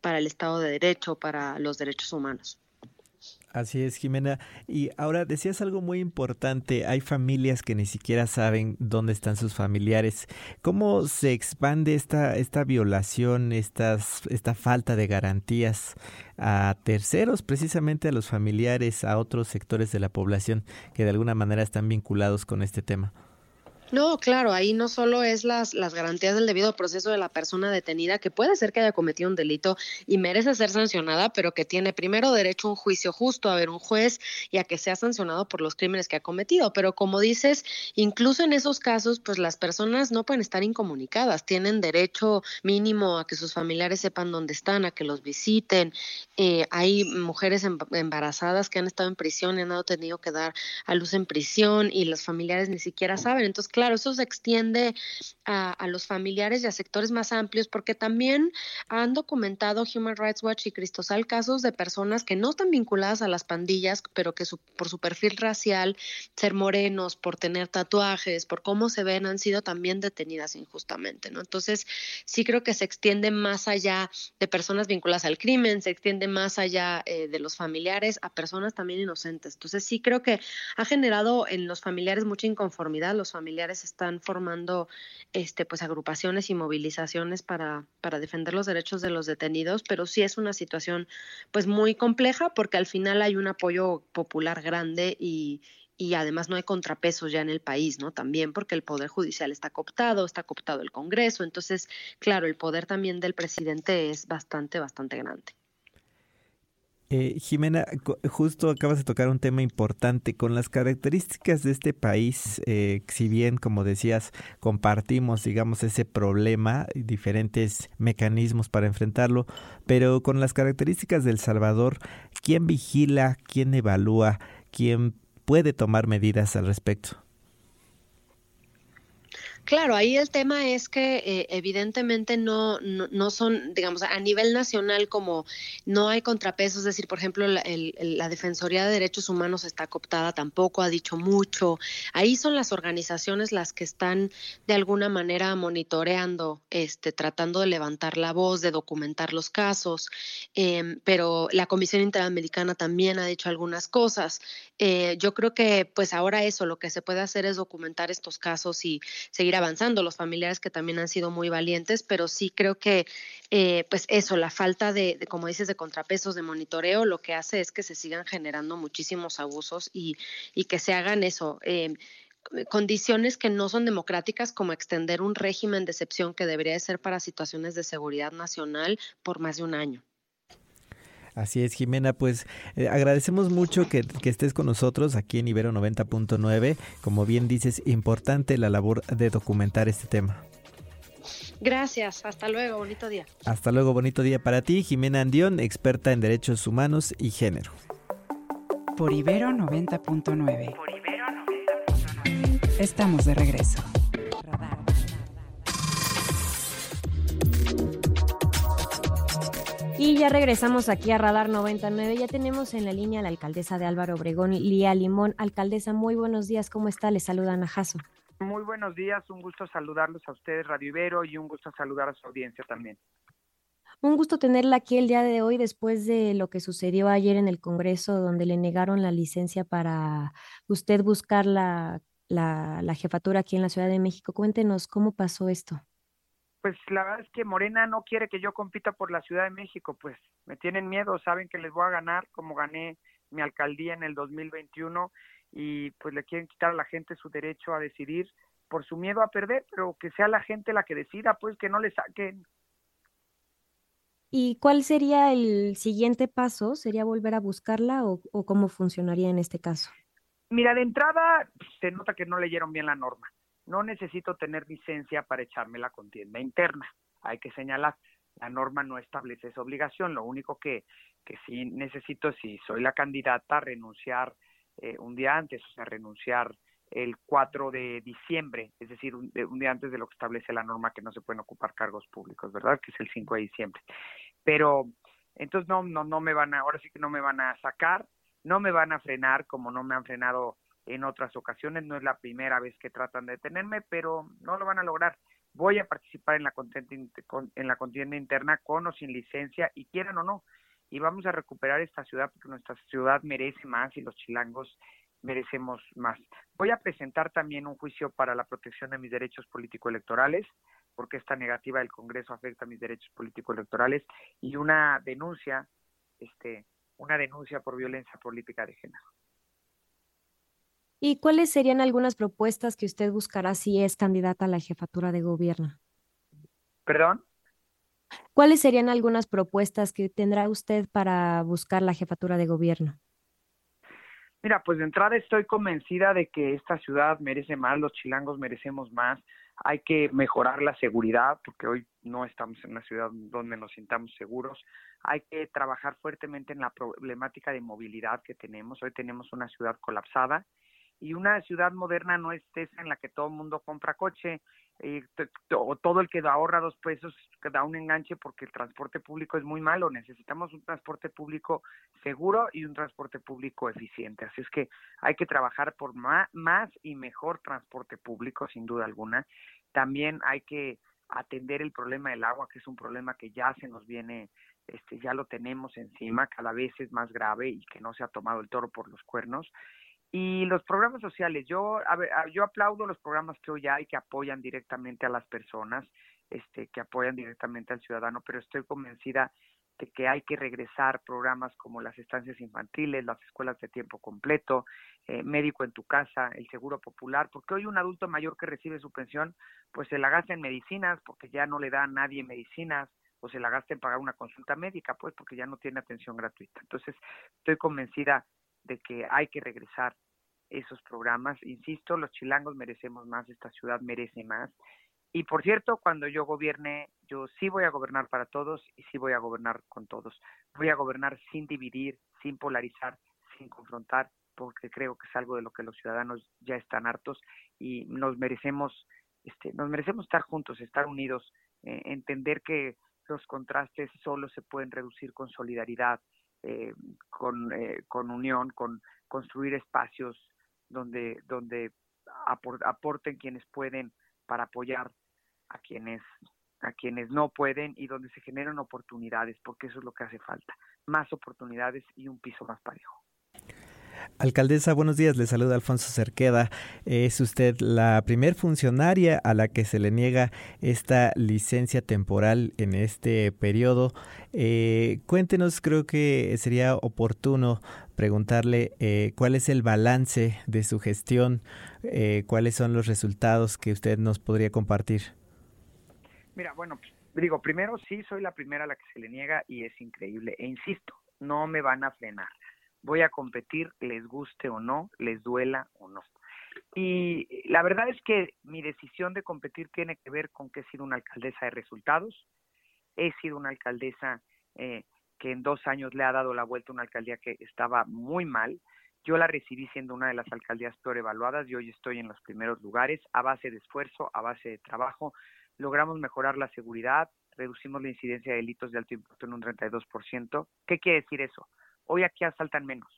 para el Estado de Derecho, para los derechos humanos. Así es, Jimena. Y ahora decías algo muy importante. Hay familias que ni siquiera saben dónde están sus familiares. ¿Cómo se expande esta, esta violación, estas, esta falta de garantías a terceros, precisamente a los familiares, a otros sectores de la población que de alguna manera están vinculados con este tema? No, claro, ahí no solo es las, las garantías del debido proceso de la persona detenida, que puede ser que haya cometido un delito y merece ser sancionada, pero que tiene primero derecho a un juicio justo, a ver un juez y a que sea sancionado por los crímenes que ha cometido. Pero como dices, incluso en esos casos, pues las personas no pueden estar incomunicadas, tienen derecho mínimo a que sus familiares sepan dónde están, a que los visiten. Eh, hay mujeres em, embarazadas que han estado en prisión y han tenido que dar a luz en prisión y los familiares ni siquiera saben. Entonces, claro, eso se extiende a, los familiares y a sectores más amplios, porque también han documentado Human Rights Watch y Cristosal casos de personas que no están vinculadas a las pandillas, pero que por su perfil racial, ser morenos, por tener tatuajes, por cómo se ven, han sido también detenidas injustamente, ¿no? Entonces, sí creo que se extiende más allá de personas vinculadas al crimen, se extiende más allá eh, de los familiares a personas también inocentes. Entonces, sí creo que ha generado en los familiares mucha inconformidad, los familiares están formando este, pues, agrupaciones y movilizaciones para, para defender los derechos de los detenidos, pero sí es una situación pues, muy compleja porque al final hay un apoyo popular grande y, y además no hay contrapesos ya en el país, ¿no? También porque el poder judicial está cooptado, está cooptado el Congreso, entonces, claro, el poder también del presidente es bastante, bastante grande. Eh, Jimena, justo acabas de tocar un tema importante. Con las características de este país, eh, si bien, como decías, compartimos, digamos, ese problema, y diferentes mecanismos para enfrentarlo, pero con las características del Salvador, ¿quién vigila, quién evalúa, quién puede tomar medidas al respecto? Claro, ahí el tema es que eh, evidentemente no, no, son, digamos, a nivel nacional como no hay contrapesos, es decir, por ejemplo, la, Defensoría de Derechos Humanos está cooptada, tampoco ha dicho mucho. Ahí son las organizaciones las que están de alguna manera monitoreando, este, tratando de levantar la voz, de documentar los casos, em, pero la Comisión Interamericana también ha dicho algunas cosas. Eh, yo creo que pues ahora eso, lo que se puede hacer es documentar estos casos y seguir avanzando, los familiares que también han sido muy valientes, pero sí creo que, eh, pues eso, la falta de, como dices, de contrapesos, de monitoreo, lo que hace es que se sigan generando muchísimos abusos y, y que se hagan eso. Eh, condiciones que no son democráticas como extender un régimen de excepción que debería ser para situaciones de seguridad nacional por más de un año. Así es, Jimena, pues eh, agradecemos mucho que, que, estés con nosotros aquí en Ibero 90.9. Como bien dices, importante la labor de documentar este tema. Gracias, hasta luego, bonito día. Hasta luego, bonito día para ti, Jimena Andión, experta en derechos humanos y género. Por Ibero 90.9. Por Ibero 90.9. Estamos de regreso. Y ya regresamos aquí a Radar 99. Ya tenemos en la línea a la alcaldesa de Álvaro Obregón, Lía Limón. Alcaldesa, muy buenos días. ¿Cómo está? Le saluda Ana Jasso. Muy buenos días. Un gusto saludarlos a ustedes, Radio Ibero, y un gusto saludar a su audiencia también. Un gusto tenerla aquí el día de hoy después de lo que sucedió ayer en el Congreso, donde le negaron la licencia para usted buscar la, la, la jefatura aquí en la Ciudad de México. Cuéntenos cómo pasó esto pues la verdad es que Morena no quiere que yo compita por la Ciudad de México, pues me tienen miedo, saben que les voy a ganar como gané mi alcaldía en el 2021 y pues le quieren quitar a la gente su derecho a decidir por su miedo a perder, pero que sea la gente la que decida, pues que no le saquen. ¿Y cuál sería el siguiente paso? ¿Sería volver a buscarla o, o cómo funcionaría en este caso? Mira, de entrada se nota que no leyeron bien la norma no necesito tener licencia para echarme la contienda interna. Hay que señalar, la norma no establece esa obligación. Lo único que, que sí necesito, si soy la candidata, renunciar eh, un día antes, o sea, renunciar el 4 de diciembre, es decir, un, día antes de lo que establece la norma que no se pueden ocupar cargos públicos, ¿verdad? Que es el 5 de diciembre. Pero entonces no, no, no me van a, ahora sí que no me van a sacar, no me van a frenar como no me han frenado en otras ocasiones. No es la primera vez que tratan de detenerme, pero no lo van a lograr. Voy a participar en la contienda, en la contienda interna con o sin licencia, y quieran o no. Y vamos a recuperar esta ciudad porque nuestra ciudad merece más y los chilangos merecemos más. Voy a presentar también un juicio para la protección de mis derechos político-electorales, porque esta negativa del Congreso afecta a mis derechos político-electorales, y una denuncia, este, una denuncia por violencia política de género. ¿Y cuáles serían algunas propuestas que usted buscará si es candidata a la jefatura de gobierno? ¿Perdón? ¿Cuáles serían algunas propuestas que tendrá usted para buscar la jefatura de gobierno? Mira, pues de entrada estoy convencida de que esta ciudad merece más, los chilangos merecemos más, hay que mejorar la seguridad porque hoy no estamos en una ciudad donde nos sintamos seguros, hay que trabajar fuertemente en la problemática de movilidad que tenemos, hoy tenemos una ciudad colapsada y una ciudad moderna no es esa en la que todo el mundo compra coche eh, o todo el que ahorra dos pesos da un enganche porque el transporte público es muy malo. Necesitamos un transporte público seguro y un transporte público eficiente. Así es que hay que trabajar por más y mejor transporte público, sin duda alguna. También hay que atender el problema del agua, que es un problema que ya se nos viene, este, ya lo tenemos encima, cada vez es más grave y que no se ha tomado el toro por los cuernos. Y los programas sociales, yo, a ver, yo aplaudo los programas que hoy hay que apoyan directamente a las personas, este, que apoyan directamente al ciudadano, pero estoy convencida de que hay que regresar programas como las estancias infantiles, las escuelas de tiempo completo, eh, médico en tu casa, el seguro popular, porque hoy un adulto mayor que recibe su pensión, pues se la gasta en medicinas, porque ya no le da a nadie medicinas, o se la gasta en pagar una consulta médica, pues porque ya no tiene atención gratuita. Entonces, estoy convencida de que hay que regresar esos programas. Insisto, los chilangos merecemos más, esta ciudad merece más. Y por cierto, cuando yo gobierne, yo sí voy a gobernar para todos y sí voy a gobernar con todos. Voy a gobernar sin dividir, sin polarizar, sin confrontar, porque creo que es algo de lo que los ciudadanos ya están hartos y nos merecemos este, nos merecemos estar juntos, estar unidos, eh, entender que los contrastes solo se pueden reducir con solidaridad, eh, con, eh, con unión, con construir espacios donde, donde aporten quienes pueden para apoyar a quienes a quienes no pueden y donde se generan oportunidades, porque eso es lo que hace falta, más oportunidades y un piso más parejo. Alcaldesa, buenos días. Le saluda Alfonso Cerqueda. Es usted la primer funcionaria a la que se le niega esta licencia temporal en este periodo. Eh, cuéntenos, creo que sería oportuno preguntarle eh, cuál es el balance de su gestión, eh, cuáles son los resultados que usted nos podría compartir. Mira, bueno, digo, primero sí soy la primera a la que se le niega y es increíble. E insisto, no me van a frenar voy a competir, les guste o no, les duela o no. Y la verdad es que mi decisión de competir tiene que ver con que he sido una alcaldesa de resultados, he sido una alcaldesa eh, que en dos años le ha dado la vuelta a una alcaldía que estaba muy mal. Yo la recibí siendo una de las alcaldías peor evaluadas y hoy estoy en los primeros lugares a base de esfuerzo, a base de trabajo. Logramos mejorar la seguridad, reducimos la incidencia de delitos de alto impacto en un 32%. ¿Qué quiere decir eso? Hoy aquí asaltan menos,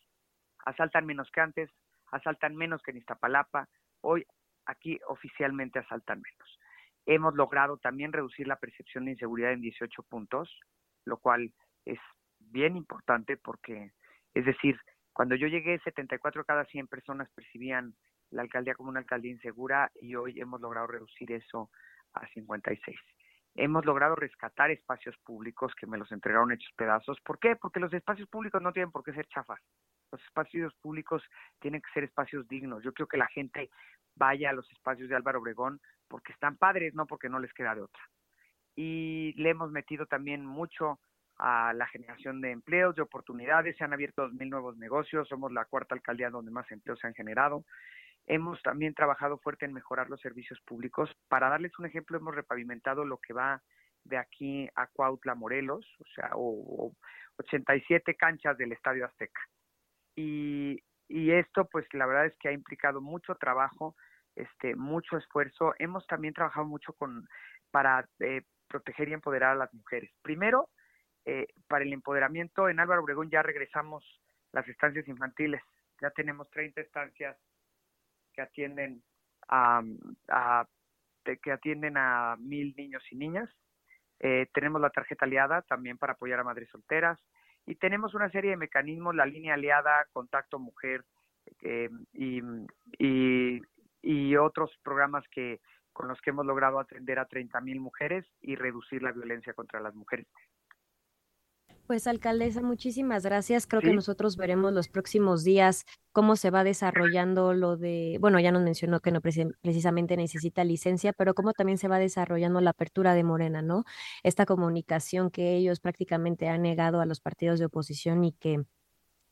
asaltan menos que antes, asaltan menos que en Iztapalapa, hoy aquí oficialmente asaltan menos. Hemos logrado también reducir la percepción de inseguridad en 18 puntos, lo cual es bien importante porque, es decir, cuando yo llegué, 74 cada 100 personas percibían la alcaldía como una alcaldía insegura y hoy hemos logrado reducir eso a 56 hemos logrado rescatar espacios públicos que me los entregaron hechos pedazos. ¿Por qué? Porque los espacios públicos no tienen por qué ser chafas. Los espacios públicos tienen que ser espacios dignos. Yo creo que la gente vaya a los espacios de Álvaro Obregón porque están padres, no porque no les queda de otra. Y le hemos metido también mucho a la generación de empleos, de oportunidades. Se han abierto dos mil nuevos negocios. Somos la cuarta alcaldía donde más empleos se han generado. Hemos también trabajado fuerte en mejorar los servicios públicos. Para darles un ejemplo, hemos repavimentado lo que va de aquí a Cuautla, Morelos, o sea, o, 87 canchas del Estadio Azteca. Y, y esto, pues la verdad es que ha implicado mucho trabajo, este, mucho esfuerzo. Hemos también trabajado mucho con para eh, proteger y empoderar a las mujeres. Primero, eh, para el empoderamiento, en Álvaro Obregón ya regresamos las estancias infantiles. Ya tenemos 30 estancias que atienden a, que atienden a mil niños y niñas. Eh, tenemos la tarjeta aliada también para apoyar a madres solteras y tenemos una serie de mecanismos, la línea aliada, contacto mujer eh, y, y, y, otros programas que con los que hemos logrado atender a 30 mil mujeres y reducir la violencia contra las mujeres. Pues alcaldesa, muchísimas gracias. Creo que nosotros veremos los próximos días cómo se va desarrollando lo de, bueno, ya nos mencionó que no precisamente necesita licencia, pero cómo también se va desarrollando la apertura de Morena, ¿no? Esta comunicación que ellos prácticamente han negado a los partidos de oposición y que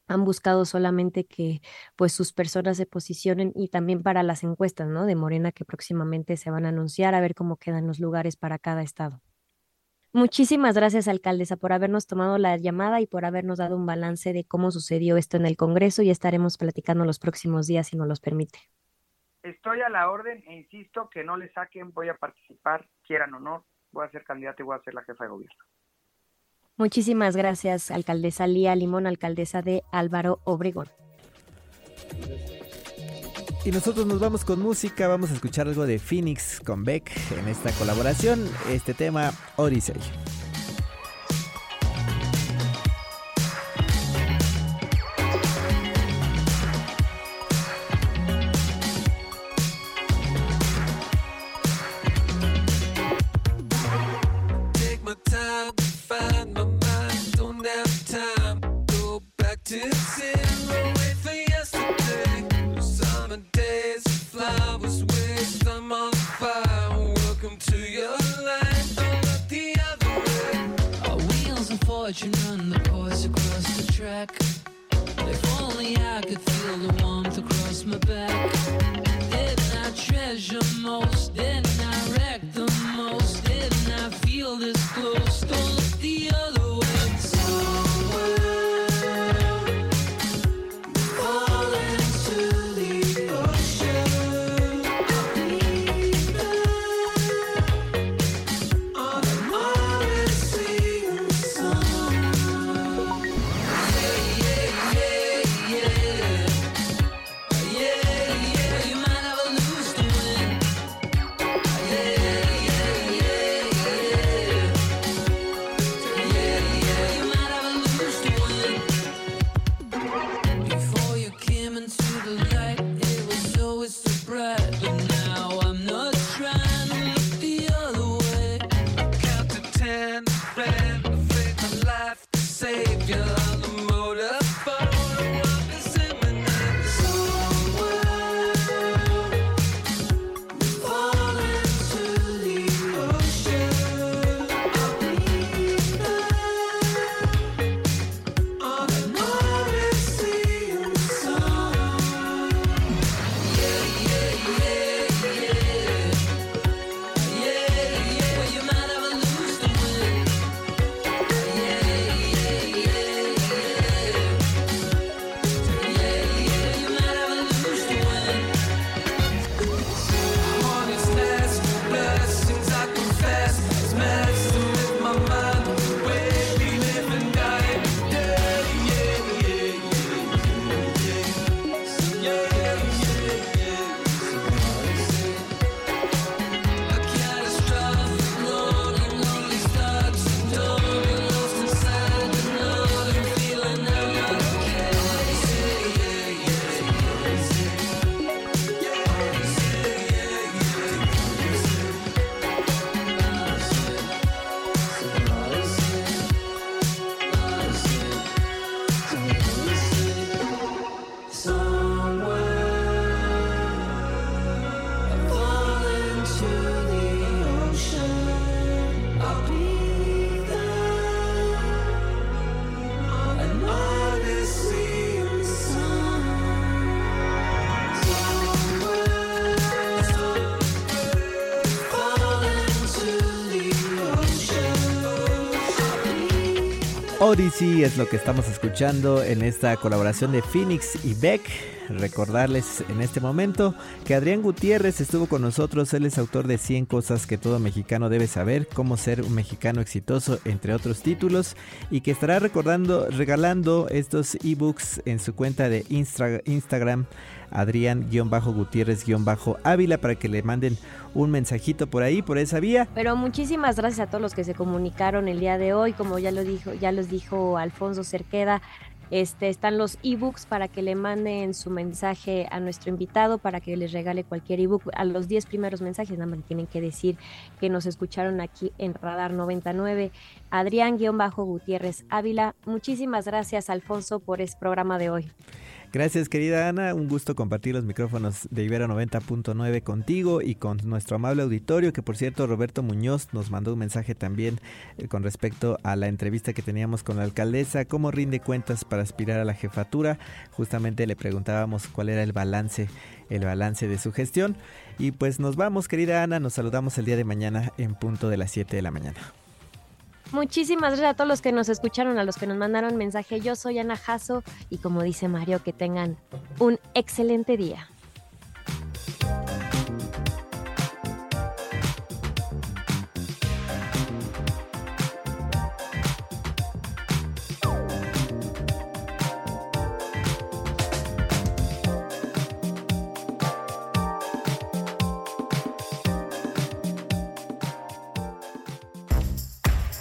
han buscado solamente que pues sus personas se posicionen y también para las encuestas, ¿no? De Morena que próximamente se van a anunciar a ver cómo quedan los lugares para cada estado. Muchísimas gracias, alcaldesa, por habernos tomado la llamada y por habernos dado un balance de cómo sucedió esto en el Congreso y estaremos platicando los próximos días si nos los permite. Estoy a la orden e insisto que no le saquen, voy a participar, quieran o no, voy a ser candidata y voy a ser la jefa de gobierno. Muchísimas gracias, alcaldesa Lía Limón, alcaldesa de Álvaro Obregón. Y nosotros nos vamos con música, vamos a escuchar algo de Phoenix con Beck en esta colaboración, este tema Odyssey. Find my mind, don't have time. Go back to. flowers waste time on fire. Welcome to your life. Don't look the other way. Our wheels run the course across the track. If only I could feel the warmth across my back. did I treasure most? Didn't I wreck the most? Didn't I feel this close? Don't Odyssey es lo que estamos escuchando en esta colaboración de Phoenix y Beck. Recordarles en este momento que Adrián Gutiérrez estuvo con nosotros. Él es autor de 100 cosas que todo mexicano debe saber, cómo ser un mexicano exitoso, entre otros títulos, y que estará recordando, regalando estos ebooks en su cuenta de Instagram Adrián-Gutiérrez-Ávila para que le manden un mensajito por ahí, por esa vía. Pero muchísimas gracias a todos los que se comunicaron el día de hoy, como ya lo dijo, ya los dijo Alfonso Cerqueda. Este, están los ebooks para que le manden su mensaje a nuestro invitado para que les regale cualquier ebook. A los 10 primeros mensajes nada más tienen que decir que nos escucharon aquí en Radar 99. Adrián-Gutiérrez Ávila. Muchísimas gracias Alfonso por este programa de hoy. Gracias, querida Ana. Un gusto compartir los micrófonos de Ibero 90.9 contigo y con nuestro amable auditorio, que por cierto, Roberto Muñoz nos mandó un mensaje también eh, con respecto a la entrevista que teníamos con la alcaldesa, cómo rinde cuentas para aspirar a la jefatura. Justamente le preguntábamos cuál era el balance, el balance de su gestión. Y pues nos vamos, querida Ana, nos saludamos el día de mañana en punto de las 7 de la mañana. Muchísimas gracias a todos los que nos escucharon, a los que nos mandaron mensaje. Yo soy Ana Jasso y como dice Mario, que tengan un excelente día.